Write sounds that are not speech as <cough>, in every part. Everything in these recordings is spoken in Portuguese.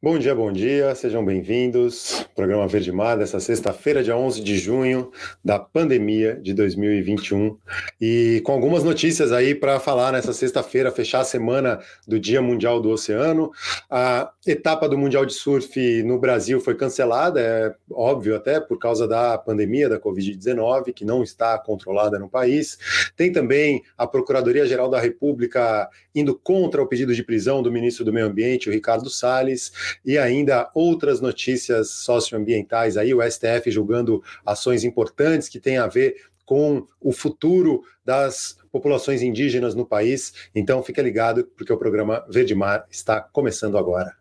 Bom dia, bom dia, sejam bem-vindos. Programa Verde Mar dessa sexta-feira, dia 11 de junho da pandemia de 2021. E com algumas notícias aí para falar nessa sexta-feira, fechar a semana do Dia Mundial do Oceano. A etapa do Mundial de Surf no Brasil foi cancelada, é óbvio até por causa da pandemia da Covid-19, que não está controlada no país. Tem também a Procuradoria-Geral da República indo contra o pedido de prisão do ministro do Meio Ambiente, o Ricardo Salles e ainda outras notícias socioambientais aí, o STF julgando ações importantes que têm a ver com o futuro das populações indígenas no país. Então fica ligado porque o programa Verde Mar está começando agora.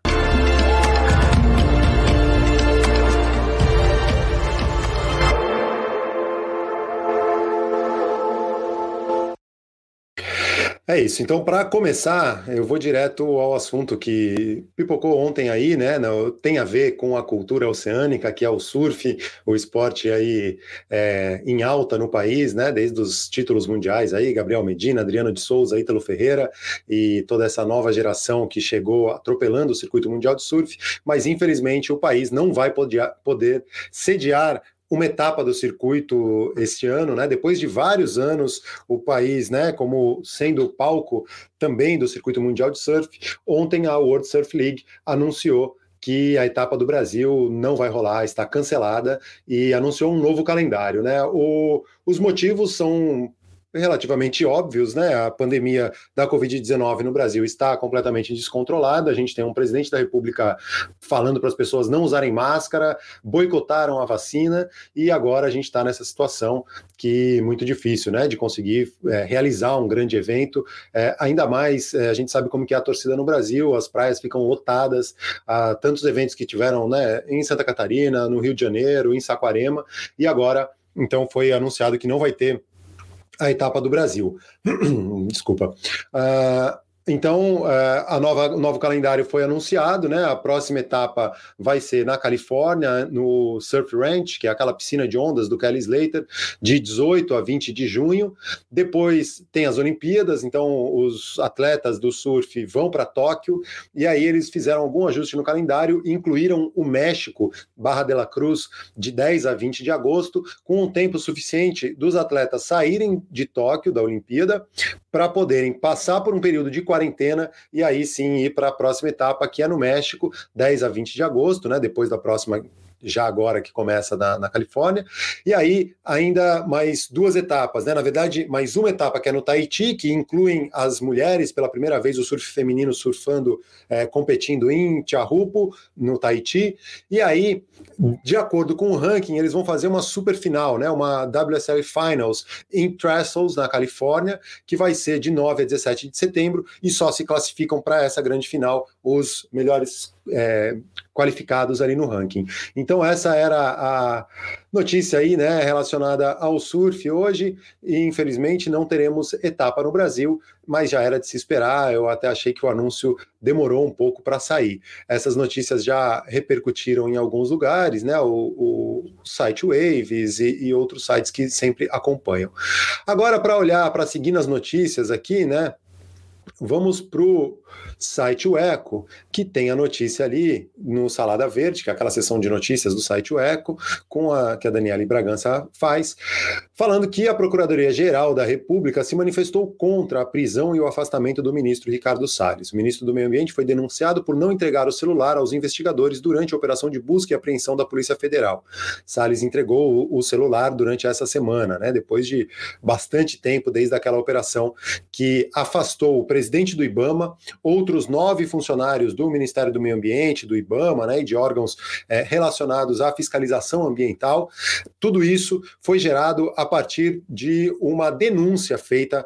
É isso. Então, para começar, eu vou direto ao assunto que pipocou ontem aí, né? Tem a ver com a cultura oceânica, que é o surf, o esporte aí é, em alta no país, né? Desde os títulos mundiais aí, Gabriel Medina, Adriano de Souza, Ítalo Ferreira e toda essa nova geração que chegou atropelando o circuito mundial de surf. Mas infelizmente o país não vai poder, poder sediar uma etapa do circuito este ano, né? Depois de vários anos, o país, né, como sendo palco também do circuito mundial de surf, ontem a World Surf League anunciou que a etapa do Brasil não vai rolar, está cancelada e anunciou um novo calendário, né? O, os motivos são relativamente óbvios, né? A pandemia da Covid-19 no Brasil está completamente descontrolada. A gente tem um presidente da República falando para as pessoas não usarem máscara, boicotaram a vacina e agora a gente está nessa situação que é muito difícil, né? De conseguir é, realizar um grande evento. É, ainda mais, é, a gente sabe como que é a torcida no Brasil, as praias ficam lotadas, há tantos eventos que tiveram, né? Em Santa Catarina, no Rio de Janeiro, em Saquarema e agora então foi anunciado que não vai ter a etapa do Brasil. <clears throat> Desculpa. Uh, então, é, a nova, o novo calendário foi anunciado, né? A próxima etapa vai ser na Califórnia, no Surf Ranch, que é aquela piscina de ondas do Kelly Slater, de 18 a 20 de junho. Depois tem as Olimpíadas, então os atletas do surf vão para Tóquio, e aí eles fizeram algum ajuste no calendário incluíram o México, Barra de la Cruz, de 10 a 20 de agosto, com um tempo suficiente dos atletas saírem de Tóquio, da Olimpíada, para poderem passar por um período de quarentena e aí sim ir para a próxima etapa, que é no México, 10 a 20 de agosto, né? Depois da próxima já agora que começa na, na, Califórnia, e aí ainda mais duas etapas, né? Na verdade, mais uma etapa que é no Tahiti, que incluem as mulheres, pela primeira vez o surf feminino surfando, é, competindo em Tiahupo, no Tahiti, e aí, de acordo com o ranking, eles vão fazer uma super final, né? Uma WSL Finals em Trestles, na Califórnia, que vai ser de 9 a 17 de setembro, e só se classificam para essa grande final os melhores é, qualificados ali no ranking. Então essa era a notícia aí, né, relacionada ao surf hoje, e infelizmente não teremos etapa no Brasil, mas já era de se esperar, eu até achei que o anúncio demorou um pouco para sair. Essas notícias já repercutiram em alguns lugares, né, o, o site Waves e, e outros sites que sempre acompanham. Agora, para olhar, para seguir nas notícias aqui, né, vamos para o site o Eco, que tem a notícia ali no Salada Verde, que é aquela seção de notícias do site o Eco, com a que a Daniela Bragança faz, falando que a Procuradoria-Geral da República se manifestou contra a prisão e o afastamento do ministro Ricardo Salles. O ministro do Meio Ambiente foi denunciado por não entregar o celular aos investigadores durante a operação de busca e apreensão da Polícia Federal. Salles entregou o celular durante essa semana, né, depois de bastante tempo desde aquela operação que afastou o presidente do IBAMA, outros nove funcionários do Ministério do Meio Ambiente, do IBAMA, né, e de órgãos é, relacionados à fiscalização ambiental. Tudo isso foi gerado a partir de uma denúncia feita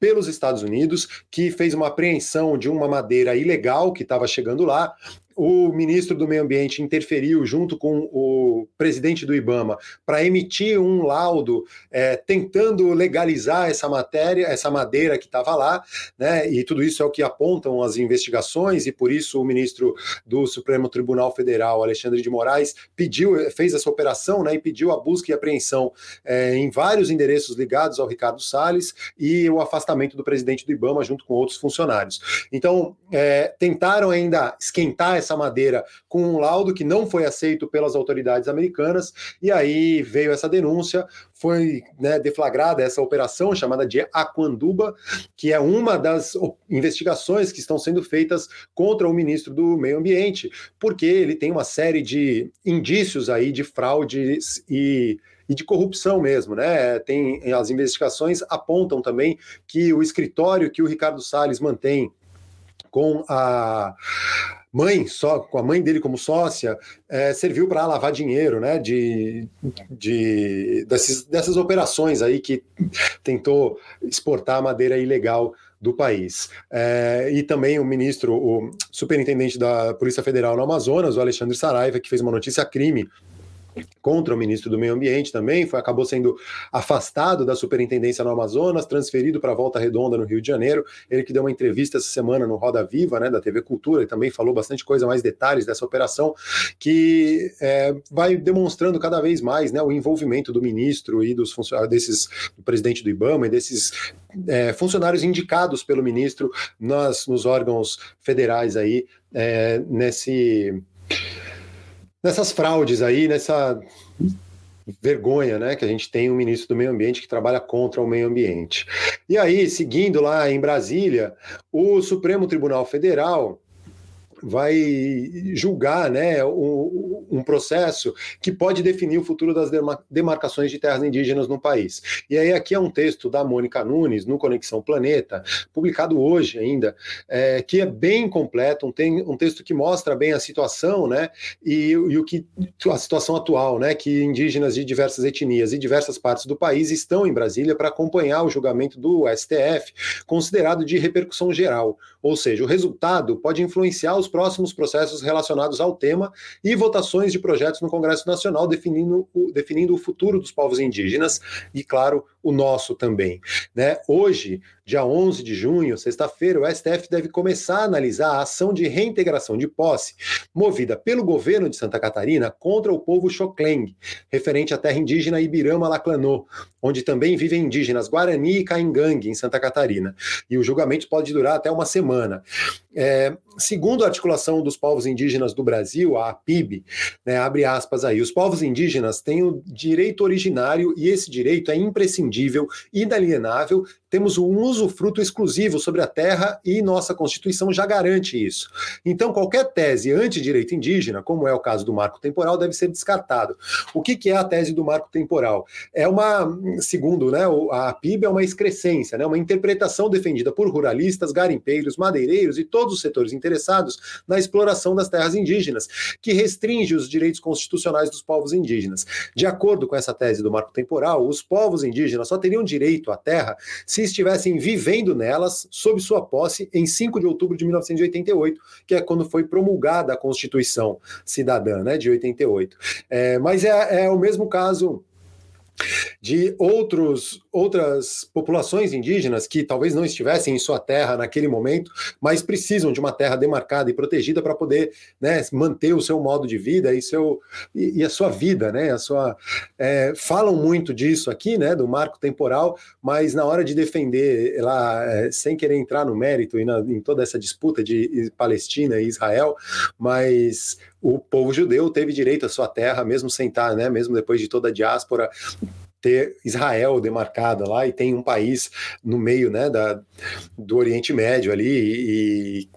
pelos Estados Unidos, que fez uma apreensão de uma madeira ilegal que estava chegando lá, o ministro do Meio Ambiente interferiu junto com o presidente do IBAMA para emitir um laudo é, tentando legalizar essa matéria, essa madeira que estava lá, né? E tudo isso é o que apontam as investigações, e por isso o ministro do Supremo Tribunal Federal, Alexandre de Moraes, pediu, fez essa operação né, e pediu a busca e apreensão é, em vários endereços ligados ao Ricardo Salles e o afastamento do presidente do IBAMA junto com outros funcionários. Então, é, tentaram ainda esquentar essa essa madeira com um laudo que não foi aceito pelas autoridades americanas, e aí veio essa denúncia, foi né, deflagrada essa operação chamada de Aquanduba, que é uma das investigações que estão sendo feitas contra o ministro do Meio Ambiente, porque ele tem uma série de indícios aí de fraudes e e de corrupção mesmo, né? Tem as investigações apontam também que o escritório que o Ricardo Salles mantém com a mãe, só com a mãe dele como sócia, é, serviu para lavar dinheiro, né? De, de desses, dessas operações aí que tentou exportar madeira ilegal do país. É, e também o ministro, o superintendente da Polícia Federal no Amazonas, o Alexandre Saraiva, que fez uma notícia crime contra o ministro do Meio Ambiente também, foi, acabou sendo afastado da superintendência no Amazonas, transferido para Volta Redonda, no Rio de Janeiro. Ele que deu uma entrevista essa semana no Roda Viva, né, da TV Cultura, e também falou bastante coisa, mais detalhes dessa operação, que é, vai demonstrando cada vez mais né, o envolvimento do ministro e dos funcionários, desses, do presidente do IBAMA e desses é, funcionários indicados pelo ministro nas, nos órgãos federais aí, é, nesse nessas fraudes aí, nessa vergonha, né, que a gente tem um ministro do Meio Ambiente que trabalha contra o meio ambiente. E aí, seguindo lá em Brasília, o Supremo Tribunal Federal vai julgar né, um, um, processo que pode definir o futuro das demarcações de terras indígenas no país. E aí aqui é um texto da Mônica Nunes, no Conexão Planeta, publicado hoje ainda, é, que é bem completo, um, tem, um texto que mostra bem a situação né, e, e o que a situação atual, né, que indígenas de diversas etnias e diversas partes do país estão em Brasília para acompanhar o julgamento do STF, considerado de repercussão geral, ou seja, o resultado pode influenciar os próximos processos relacionados ao tema e votações de projetos no Congresso Nacional definindo o, definindo o futuro dos povos indígenas e, claro, o nosso também. Né? Hoje, dia 11 de junho, sexta-feira, o STF deve começar a analisar a ação de reintegração de posse movida pelo governo de Santa Catarina contra o povo Xocleng, referente à terra indígena Ibirama-Laclanô, onde também vivem indígenas Guarani e Caingangue, em Santa Catarina. E o julgamento pode durar até uma semana. É, segundo a articulação dos povos indígenas do Brasil, a APIB, né, abre aspas aí, os povos indígenas têm o direito originário e esse direito é imprescindível, inalienável temos um usufruto exclusivo sobre a terra e nossa Constituição já garante isso. Então, qualquer tese anti-direito indígena, como é o caso do marco temporal, deve ser descartado. O que, que é a tese do marco temporal? É uma, segundo né, a PIB, é uma excrescência, né, uma interpretação defendida por ruralistas, garimpeiros, madeireiros e todos os setores interessados na exploração das terras indígenas, que restringe os direitos constitucionais dos povos indígenas. De acordo com essa tese do marco temporal, os povos indígenas só teriam direito à terra se se estivessem vivendo nelas sob sua posse em 5 de outubro de 1988, que é quando foi promulgada a Constituição Cidadã, né, de 88. É, mas é, é o mesmo caso de outros, outras populações indígenas que talvez não estivessem em sua terra naquele momento, mas precisam de uma terra demarcada e protegida para poder né, manter o seu modo de vida e, seu, e, e a sua vida, né? A sua, é, falam muito disso aqui, né? Do marco temporal, mas na hora de defender lá, é, sem querer entrar no mérito e na, em toda essa disputa de Palestina e Israel, mas o povo judeu teve direito à sua terra, mesmo sem estar, né, mesmo depois de toda a diáspora, ter Israel demarcada lá e tem um país no meio né, da, do Oriente Médio ali e,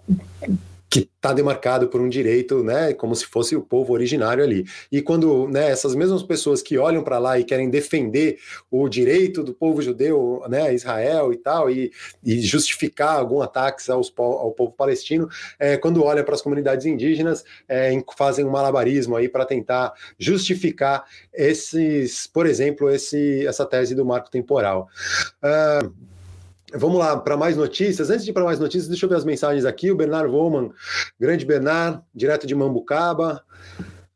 e que está demarcado por um direito, né, como se fosse o povo originário ali. E quando né, essas mesmas pessoas que olham para lá e querem defender o direito do povo judeu, né, Israel e tal, e, e justificar algum ataque aos, ao povo palestino, é, quando olham para as comunidades indígenas, é, fazem um malabarismo aí para tentar justificar esses, por exemplo, esse, essa tese do marco temporal. Uh, Vamos lá, para mais notícias. Antes de ir para mais notícias, deixa eu ver as mensagens aqui. O Bernard Woman, grande Bernard, direto de Mambucaba,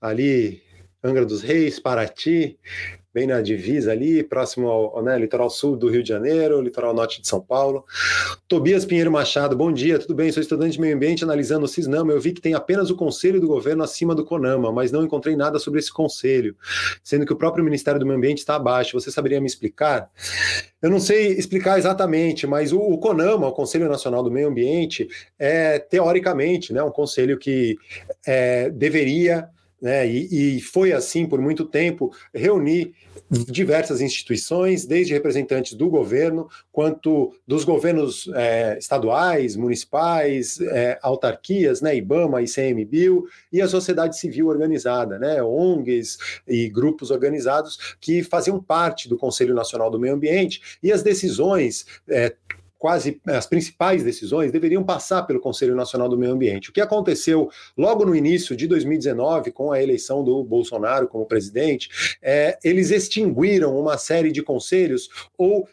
ali Angra dos Reis, Paraty, bem na divisa ali, próximo ao né, litoral sul do Rio de Janeiro, litoral norte de São Paulo. Tobias Pinheiro Machado, bom dia, tudo bem? Sou estudante de meio ambiente analisando o Cisnama. Eu vi que tem apenas o conselho do governo acima do CONAMA, mas não encontrei nada sobre esse conselho, sendo que o próprio Ministério do Meio Ambiente está abaixo. Você saberia me explicar? Eu não sei explicar exatamente, mas o, o CONAMA, o Conselho Nacional do Meio Ambiente, é teoricamente né, um conselho que é, deveria né, e, e, foi assim por muito tempo, reunir diversas instituições, desde representantes do governo, quanto dos governos é, estaduais, municipais, é, autarquias, né, IBAMA, ICMBio, e a sociedade civil organizada, né, ONGs e grupos organizados que faziam parte do Conselho Nacional do Meio Ambiente, e as decisões é, quase as principais decisões deveriam passar pelo Conselho Nacional do Meio Ambiente. O que aconteceu logo no início de 2019, com a eleição do Bolsonaro como presidente, é, eles extinguiram uma série de conselhos ou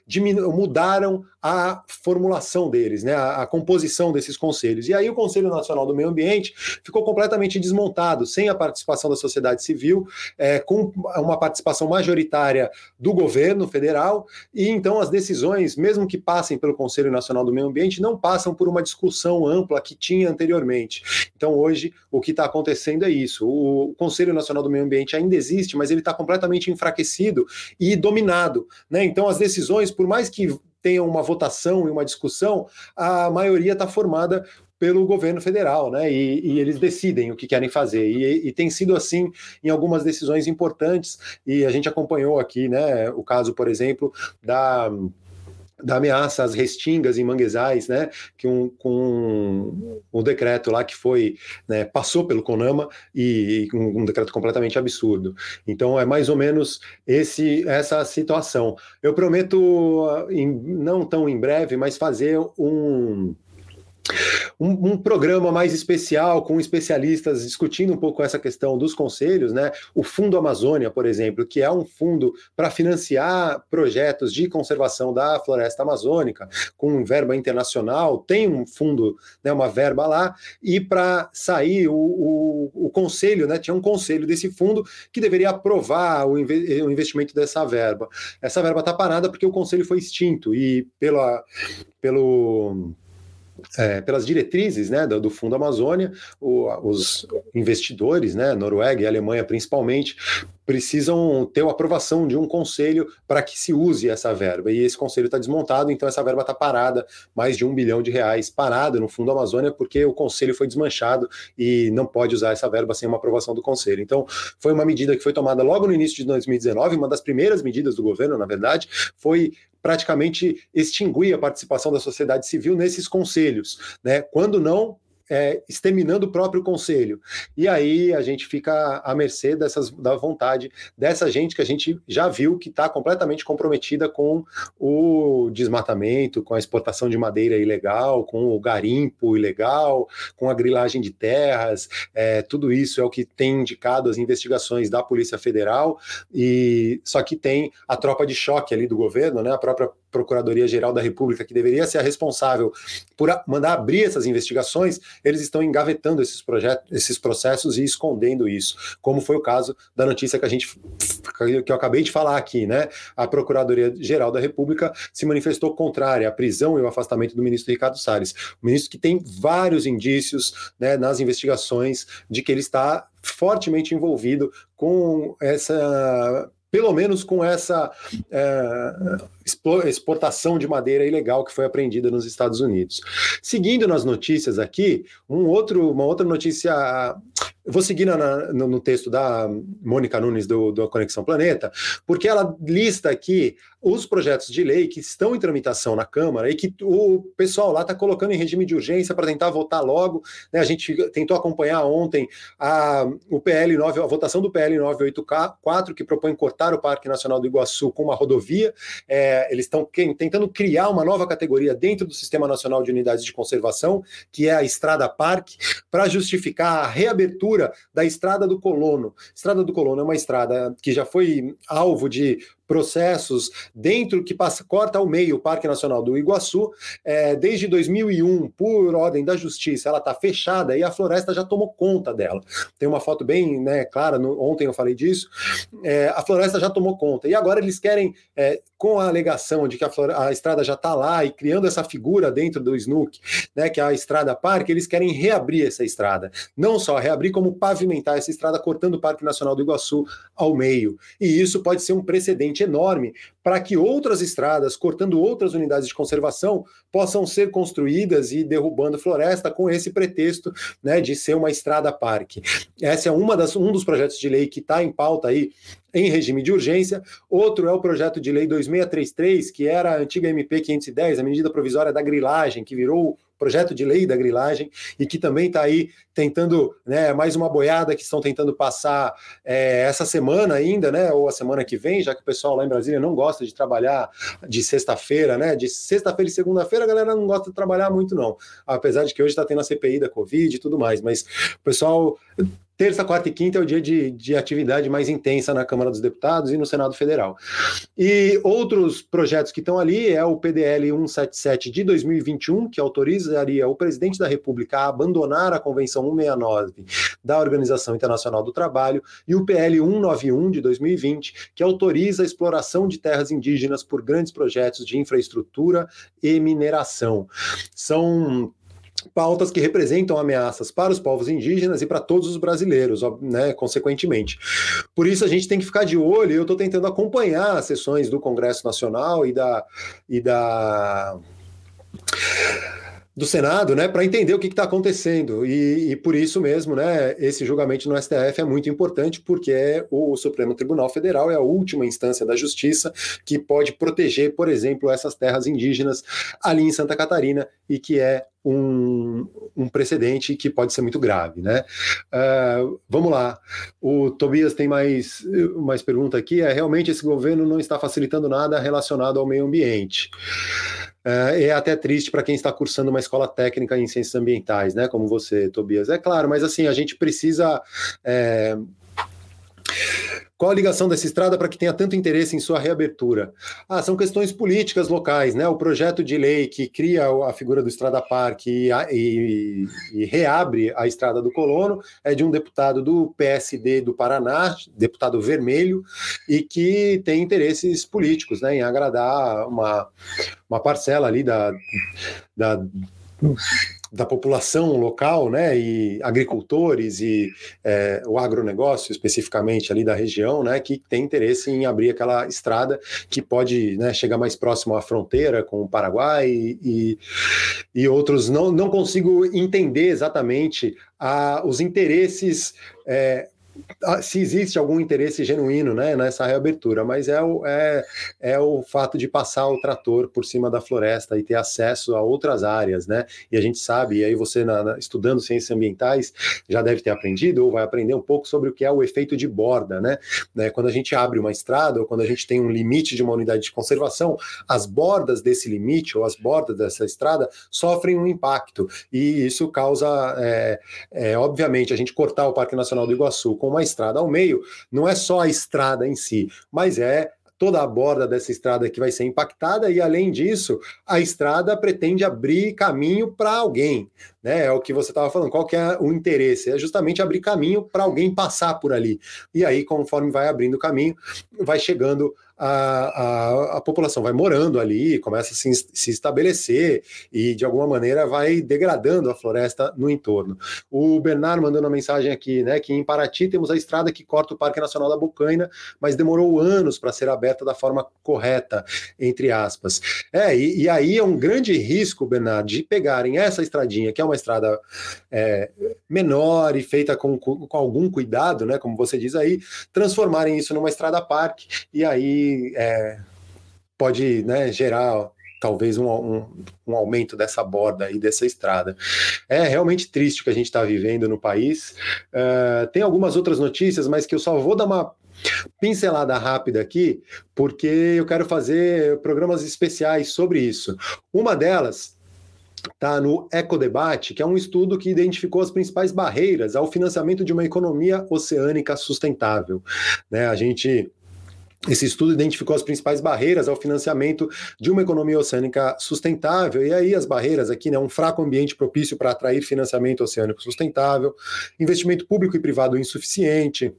mudaram a formulação deles, né, a, a, composição desses conselhos. E aí o Conselho Nacional do Meio Ambiente ficou completamente desmontado, sem a participação da sociedade civil, é, com uma participação majoritária do governo federal, e então as decisões, mesmo que passem pelo Conselho Nacional do Meio Ambiente, não passam por uma discussão ampla que tinha anteriormente. Então hoje o que está acontecendo é isso. O Conselho Nacional do Meio Ambiente ainda existe, mas ele está completamente enfraquecido e dominado. Né? Então as decisões, por mais que tenha uma votação e uma discussão, a maioria está formada pelo governo federal, né? E, e, eles decidem o que querem fazer. E, e, tem sido assim em algumas decisões importantes, e a gente acompanhou aqui, né? O caso, por exemplo, da da ameaça às restingas em manguezais, né, que um, com um decreto lá que foi, né, passou pelo CONAMA e, e um, um, decreto completamente absurdo. Então é mais ou menos esse essa situação. Eu prometo, em, não tão em breve, mas fazer um um, um, programa mais especial com especialistas discutindo um pouco essa questão dos conselhos, né? O Fundo Amazônia, por exemplo, que é um fundo para financiar projetos de conservação da floresta amazônica, com verba internacional, tem um fundo, né, uma verba lá, e para sair o, o, o, conselho, né? Tinha um conselho desse fundo que deveria aprovar o, o investimento dessa verba. Essa verba está parada porque o conselho foi extinto e pela, pelo é, pelas diretrizes né, do, do Fundo Amazônia, o, os investidores, né, Noruega e Alemanha principalmente, precisam ter a aprovação de um conselho para que se use essa verba. E esse conselho está desmontado, então essa verba está parada, mais de um bilhão de reais parada no Fundo Amazônia, porque o conselho foi desmanchado e não pode usar essa verba sem uma aprovação do conselho. Então, foi uma medida que foi tomada logo no início de 2019, uma das primeiras medidas do governo, na verdade, foi praticamente extinguir a participação da sociedade civil nesses conselhos, né? Quando não é, exterminando o próprio conselho. E aí a gente fica à mercê dessas, da vontade dessa gente que a gente já viu que está completamente comprometida com o desmatamento, com a exportação de madeira ilegal, com o garimpo ilegal, com a grilagem de terras. É, tudo isso é o que tem indicado as investigações da Polícia Federal, e só que tem a tropa de choque ali do governo, né, a própria Procuradoria-Geral da República, que deveria ser a responsável por mandar abrir essas investigações, eles estão engavetando esses projetos, esses processos e escondendo isso, como foi o caso da notícia que a gente que eu acabei de falar aqui, né? A Procuradoria-Geral da República se manifestou contrária à prisão e ao afastamento do ministro Ricardo Salles, o ministro que tem vários indícios né, nas investigações de que ele está fortemente envolvido com essa pelo menos com essa é, exportação de madeira ilegal que foi apreendida nos Estados Unidos. Seguindo nas notícias aqui, um outro, uma outra notícia eu vou seguir na, na, no texto da Mônica Nunes do, do Conexão Planeta, porque ela lista aqui os projetos de lei que estão em tramitação na Câmara e que o pessoal lá está colocando em regime de urgência para tentar votar logo. Né? A gente tentou acompanhar ontem a, o PL 9, a votação do PL 984, que propõe cortar o Parque Nacional do Iguaçu com uma rodovia. É, eles estão tentando criar uma nova categoria dentro do Sistema Nacional de Unidades de Conservação, que é a Estrada Parque, para justificar a reabertura da Estrada do Colono. Estrada do Colono é uma estrada que já foi alvo de processos dentro que passa, corta ao meio o Parque Nacional do Iguaçu. É, desde 2001, por ordem da Justiça, ela está fechada e a floresta já tomou conta dela. Tem uma foto bem né, clara, no, ontem eu falei disso. É, a floresta já tomou conta. E agora eles querem, é, com a alegação de que a, a estrada já está lá e criando essa figura dentro do SNUC, né, que é a estrada parque, eles querem reabrir essa estrada. Não só reabrir, como pavimentar essa estrada, cortando o Parque Nacional do Iguaçu ao meio. E isso pode ser um precedente enorme para que outras estradas, cortando outras unidades de conservação, possam ser construídas e derrubando floresta com esse pretexto né, de ser uma estrada parque. Essa é uma das, um dos projetos de lei que está em pauta aí em regime de urgência. Outro é o projeto de lei 2633, que era a antiga MP 510, a medida provisória da grilagem, que virou projeto de lei da grilagem e que também está aí tentando, né, mais uma boiada que estão tentando passar é, essa semana ainda, né, ou a semana que vem, já que o pessoal lá em Brasília não gosta de trabalhar de sexta-feira, né, de sexta-feira e segunda-feira a galera não gosta de trabalhar muito não, apesar de que hoje está tendo a CPI da Covid e tudo mais, mas o pessoal Terça, quarta e quinta é o dia de, de atividade mais intensa na Câmara dos Deputados e no Senado Federal. E outros projetos que estão ali é o PDL 177 de 2021, que autorizaria o presidente da República a abandonar a Convenção 169 da Organização Internacional do Trabalho, e o PL 191 de 2020, que autoriza a exploração de terras indígenas por grandes projetos de infraestrutura e mineração. São pautas que representam ameaças para os povos indígenas e para todos os brasileiros, né, consequentemente. Por isso a gente tem que ficar de olho, eu estou tentando acompanhar as sessões do Congresso Nacional e da, e da do Senado, né, para entender o que está acontecendo. E, e, por isso mesmo, né, esse julgamento no STF é muito importante, porque é o Supremo Tribunal Federal é a última instância da justiça que pode proteger, por exemplo, essas terras indígenas ali em Santa Catarina e que é um, um precedente que pode ser muito grave, né? Uh, vamos lá. O Tobias tem mais, mais pergunta aqui. É realmente esse governo não está facilitando nada relacionado ao meio ambiente. É, é até triste para quem está cursando uma escola técnica em ciências ambientais, né? Como você, Tobias. É claro, mas assim, a gente precisa. É... Qual a ligação dessa estrada para que tenha tanto interesse em sua reabertura? Ah, são questões políticas locais, né? O projeto de lei que cria a figura do Estrada Parque e, e, e, reabre a Estrada do Colono é de um deputado do PSD do Paraná, deputado vermelho, e que tem interesses políticos, né? Em agradar uma, uma parcela ali da, da da população local, né, e agricultores e é, o agronegócio especificamente ali da região, né, que tem interesse em abrir aquela estrada que pode né, chegar mais próximo à fronteira com o Paraguai e, e outros. Não, não consigo entender exatamente a, os interesses é, se existe algum interesse genuíno né, nessa reabertura, mas é o, é, é o fato de passar o trator por cima da floresta e ter acesso a outras áreas, né? E a gente sabe, e aí você na, na, estudando ciências ambientais já deve ter aprendido ou vai aprender um pouco sobre o que é o efeito de borda, né? né? Quando a gente abre uma estrada ou quando a gente tem um limite de uma unidade de conservação, as bordas desse limite ou as bordas dessa estrada sofrem um impacto e isso causa, é, é, obviamente, a gente cortar o Parque Nacional do Iguaçu com uma estrada ao meio, não é só a estrada em si, mas é toda a borda dessa estrada que vai ser impactada, e além disso, a estrada pretende abrir caminho para alguém. Né? É o que você estava falando, qual que é o interesse? É justamente abrir caminho para alguém passar por ali. E aí, conforme vai abrindo caminho, vai chegando a, a, a, população vai morando ali, começa a se, se, estabelecer e, de alguma maneira, vai degradando a floresta no entorno. O Bernardo mandando uma mensagem aqui, né, que em Paraty temos a estrada que corta o Parque Nacional da Bocaina, mas demorou anos para ser aberta da forma correta, entre aspas. É, e, e, aí é um grande risco, Bernardo, de pegarem essa estradinha, que é uma estrada é, menor e feita com, com, com algum cuidado, né, como você diz aí, transformarem isso numa estrada parque, e aí é, pode né, gerar talvez um, um, um, aumento dessa borda e dessa estrada. É realmente triste o que a gente está vivendo no país. Uh, tem algumas outras notícias, mas que eu só vou dar uma pincelada rápida aqui, porque eu quero fazer programas especiais sobre isso. Uma delas está no Ecodebate, que é um estudo que identificou as principais barreiras ao financiamento de uma economia oceânica sustentável. Né, a gente esse estudo identificou as principais barreiras ao financiamento de uma economia oceânica sustentável, e aí as barreiras aqui, né, um fraco ambiente propício para atrair financiamento oceânico sustentável, investimento público e privado insuficiente,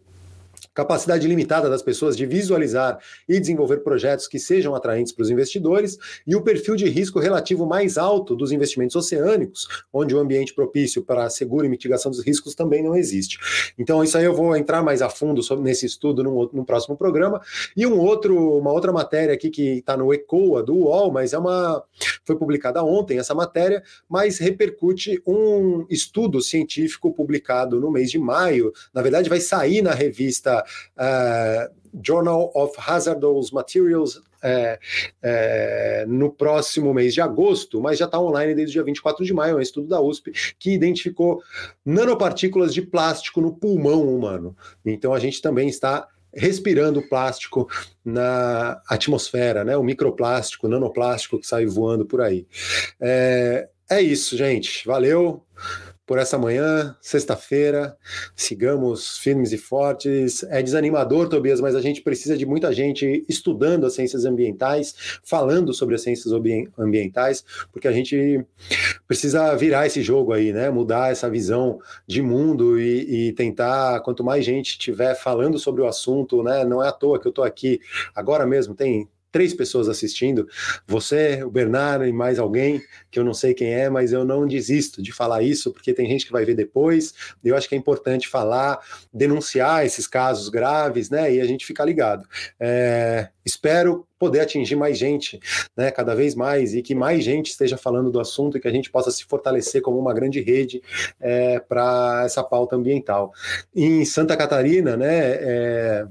capacidade limitada das pessoas de visualizar e desenvolver projetos que sejam atraentes para os investidores e o perfil de risco relativo mais alto dos investimentos oceânicos, onde o ambiente propício para seguro e mitigação dos riscos também não existe. Então, isso aí eu vou entrar mais a fundo sobre, nesse estudo no, no próximo programa. E um outro, uma outra matéria aqui que está no ECOA do UOL, mas é uma foi publicada ontem essa matéria, mas repercute um estudo científico publicado no mês de maio. Na verdade, vai sair na revista uh, Journal of Hazardous Materials é, é, no próximo mês de agosto, mas já está online desde o dia 24 de maio, é um estudo da USP que identificou nanopartículas de plástico no pulmão humano. Então a gente também está respirando plástico na atmosfera, né? O microplástico, o nanoplástico que sai voando por aí. É, é isso, gente. Valeu por essa manhã, sexta-feira. Sigamos firmes e fortes. É desanimador, Tobias, mas a gente precisa de muita gente estudando as ciências ambientais, falando sobre as ciências ambientais, porque a gente precisa virar esse jogo aí, né? Mudar essa visão de mundo e, e tentar, quanto mais gente tiver falando sobre o assunto, né? Não é à toa que eu estou aqui agora mesmo, tem três pessoas assistindo, você, o Bernardo e mais alguém, que eu não sei quem é, mas eu não desisto de falar isso, porque tem gente que vai ver depois, e eu acho que é importante falar, denunciar esses casos graves, né, e a gente ficar ligado. É, espero poder atingir mais gente, né, cada vez mais, e que mais gente esteja falando do assunto e que a gente possa se fortalecer como uma grande rede é, para essa pauta ambiental. Em Santa Catarina, né, é,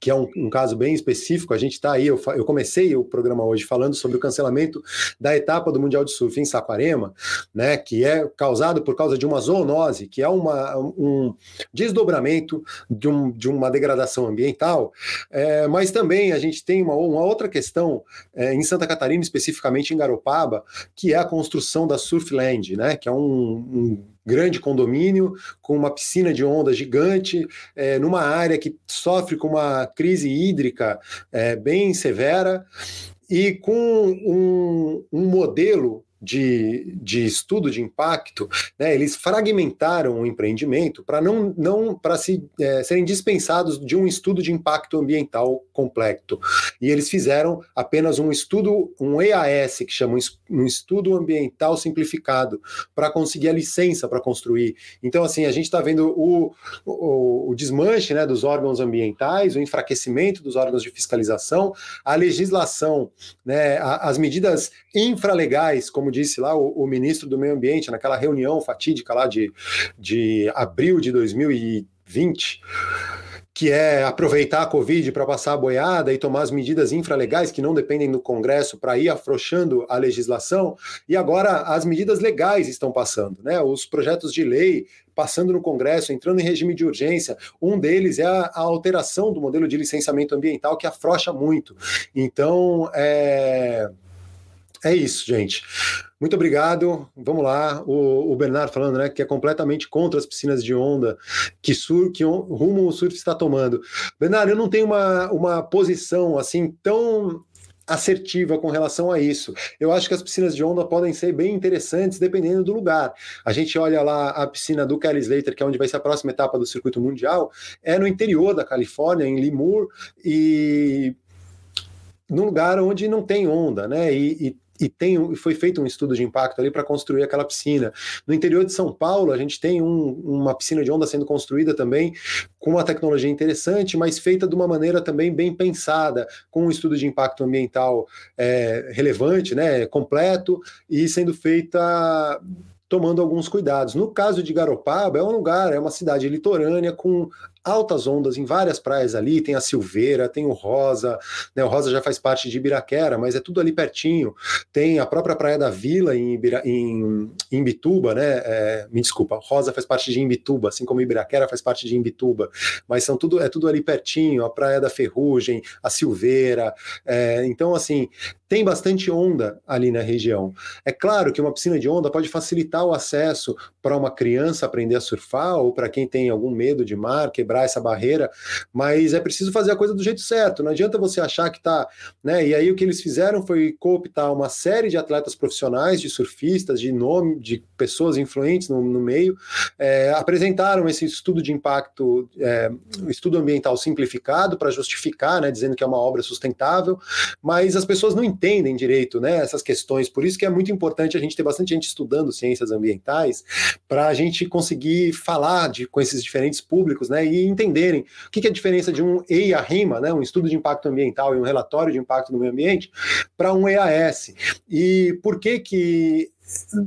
que é um, um caso bem específico. A gente está aí, eu, eu, comecei o programa hoje falando sobre o cancelamento da etapa do Mundial de Surf em Saquarema, né, que é causado por causa de uma zoonose, que é uma, um desdobramento de, um, de uma degradação ambiental. É, mas também a gente tem uma, uma outra questão é, em Santa Catarina, especificamente em Garopaba, que é a construção da Surfland, né, que é um, um grande condomínio com uma piscina de onda gigante, é, numa área que sofre com uma crise hídrica é, bem severa e com um, um modelo de, de estudo de impacto, né, eles fragmentaram o empreendimento para não, não para se, é, serem dispensados de um estudo de impacto ambiental completo. E eles fizeram apenas um estudo, um EAS, que chama um estudo ambiental simplificado, para conseguir a licença para construir. Então, assim, a gente está vendo o, o, o desmanche né, dos órgãos ambientais, o enfraquecimento dos órgãos de fiscalização, a legislação, né, as medidas infralegais, como disse lá o, o, ministro do Meio Ambiente, naquela reunião fatídica lá de, de abril de 2020 que é aproveitar a Covid para passar a boiada e tomar as medidas infralegais que não dependem do Congresso para ir afrouxando a legislação, e agora as medidas legais estão passando, né? Os projetos de lei passando no Congresso, entrando em regime de urgência. Um deles é a, a alteração do modelo de licenciamento ambiental que afrouxa muito. Então, é é isso, gente. Muito obrigado. Vamos lá. O, o, Bernardo falando, né, que é completamente contra as piscinas de onda que, sur, que rumo o surf está tomando. Bernardo, eu não tenho uma, uma posição assim tão assertiva com relação a isso. Eu acho que as piscinas de onda podem ser bem interessantes dependendo do lugar. A gente olha lá a piscina do Kelly Slater, que é onde vai ser a próxima etapa do circuito mundial, é no interior da Califórnia, em Limur, e num lugar onde não tem onda, né? E, e e tem, foi feito um estudo de impacto ali para construir aquela piscina. No interior de São Paulo, a gente tem um, uma piscina de onda sendo construída também com uma tecnologia interessante, mas feita de uma maneira também bem pensada, com um estudo de impacto ambiental é, relevante, né, completo, e sendo feita tomando alguns cuidados. No caso de Garopaba, é um lugar, é uma cidade litorânea com altas ondas em várias praias ali, tem a Silveira, tem o Rosa, né, o Rosa já faz parte de Ibiraquera, mas é tudo ali pertinho, tem a própria Praia da Vila em, Ibira, em, em Imbituba, né, é, me desculpa, Rosa faz parte de Imbituba, assim como Ibiraquera faz parte de Imbituba, mas são tudo, é tudo ali pertinho, a Praia da Ferrugem, a Silveira, é, então assim, tem bastante onda ali na região. É claro que uma piscina de onda pode facilitar o acesso para uma criança aprender a surfar ou para quem tem algum medo de mar, que quebrar essa barreira, mas é preciso fazer a coisa do jeito certo. Não adianta você achar que tá, né? E aí o que eles fizeram foi cooptar uma série de atletas profissionais, de surfistas, de nome, de pessoas influentes no, no meio, é, apresentaram esse estudo de impacto, é, estudo ambiental simplificado para justificar, né, dizendo que é uma obra sustentável, mas as pessoas não entendem direito, né, essas questões. Por isso que é muito importante a gente ter bastante gente estudando ciências ambientais para a gente conseguir falar de, com esses diferentes públicos, né, e entenderem o que, que é a diferença de um EIA-RIMA, né, um estudo de impacto ambiental e um relatório de impacto no meio ambiente, para um EAS. E por que que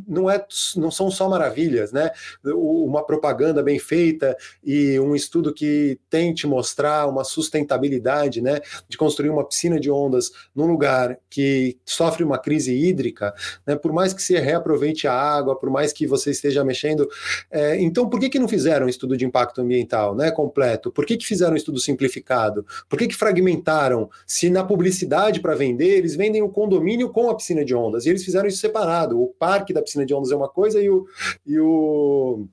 não, é, não são só maravilhas, né? Uma propaganda bem feita e um estudo que tente mostrar uma sustentabilidade, né? De construir uma piscina de ondas num lugar que sofre uma crise hídrica, né? Por mais que se reaproveite a água, por mais que você esteja mexendo, é, então por que que não fizeram um estudo de impacto ambiental, né? Completo? Por que que fizeram um estudo simplificado? Por que que fragmentaram? Se na publicidade para vender eles vendem o condomínio com a piscina de ondas e eles fizeram isso separado. O parque da piscina de ondas é uma coisa e o, e o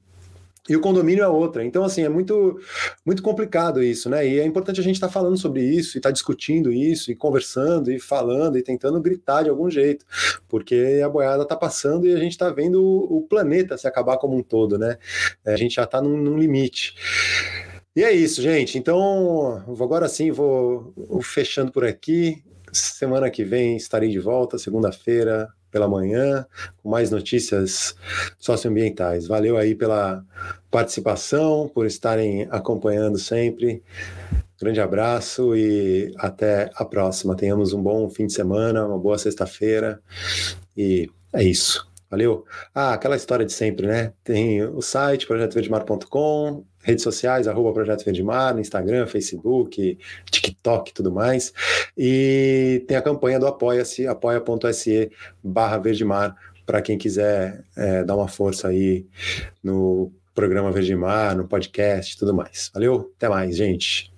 e o condomínio é outra. Então, assim, é muito, muito complicado isso, né? E é importante a gente estar tá falando sobre isso, e estar tá discutindo isso, e conversando, e falando, e tentando gritar de algum jeito, porque a boiada está passando e a gente está vendo o, planeta se acabar como um todo, né? A gente já está num, num limite. E é isso, gente. Então, agora sim, vou fechando por aqui. Semana que vem estarei de volta, segunda-feira, pela manhã, com mais notícias socioambientais. Valeu aí pela participação, por estarem acompanhando sempre. Grande abraço e até a próxima. Tenhamos um bom fim de semana, uma boa sexta-feira e é isso. Valeu? Ah, aquela história de sempre, né? Tem o site projetoverdemar.com, redes sociais, arroba Projeto Verdemar, Instagram, Facebook, TikTok e tudo mais. E tem a campanha do Apoia-se, apoia.se barra Verdemar, para quem quiser é, dar uma força aí no programa Verdemar, no podcast e tudo mais. Valeu? Até mais, gente.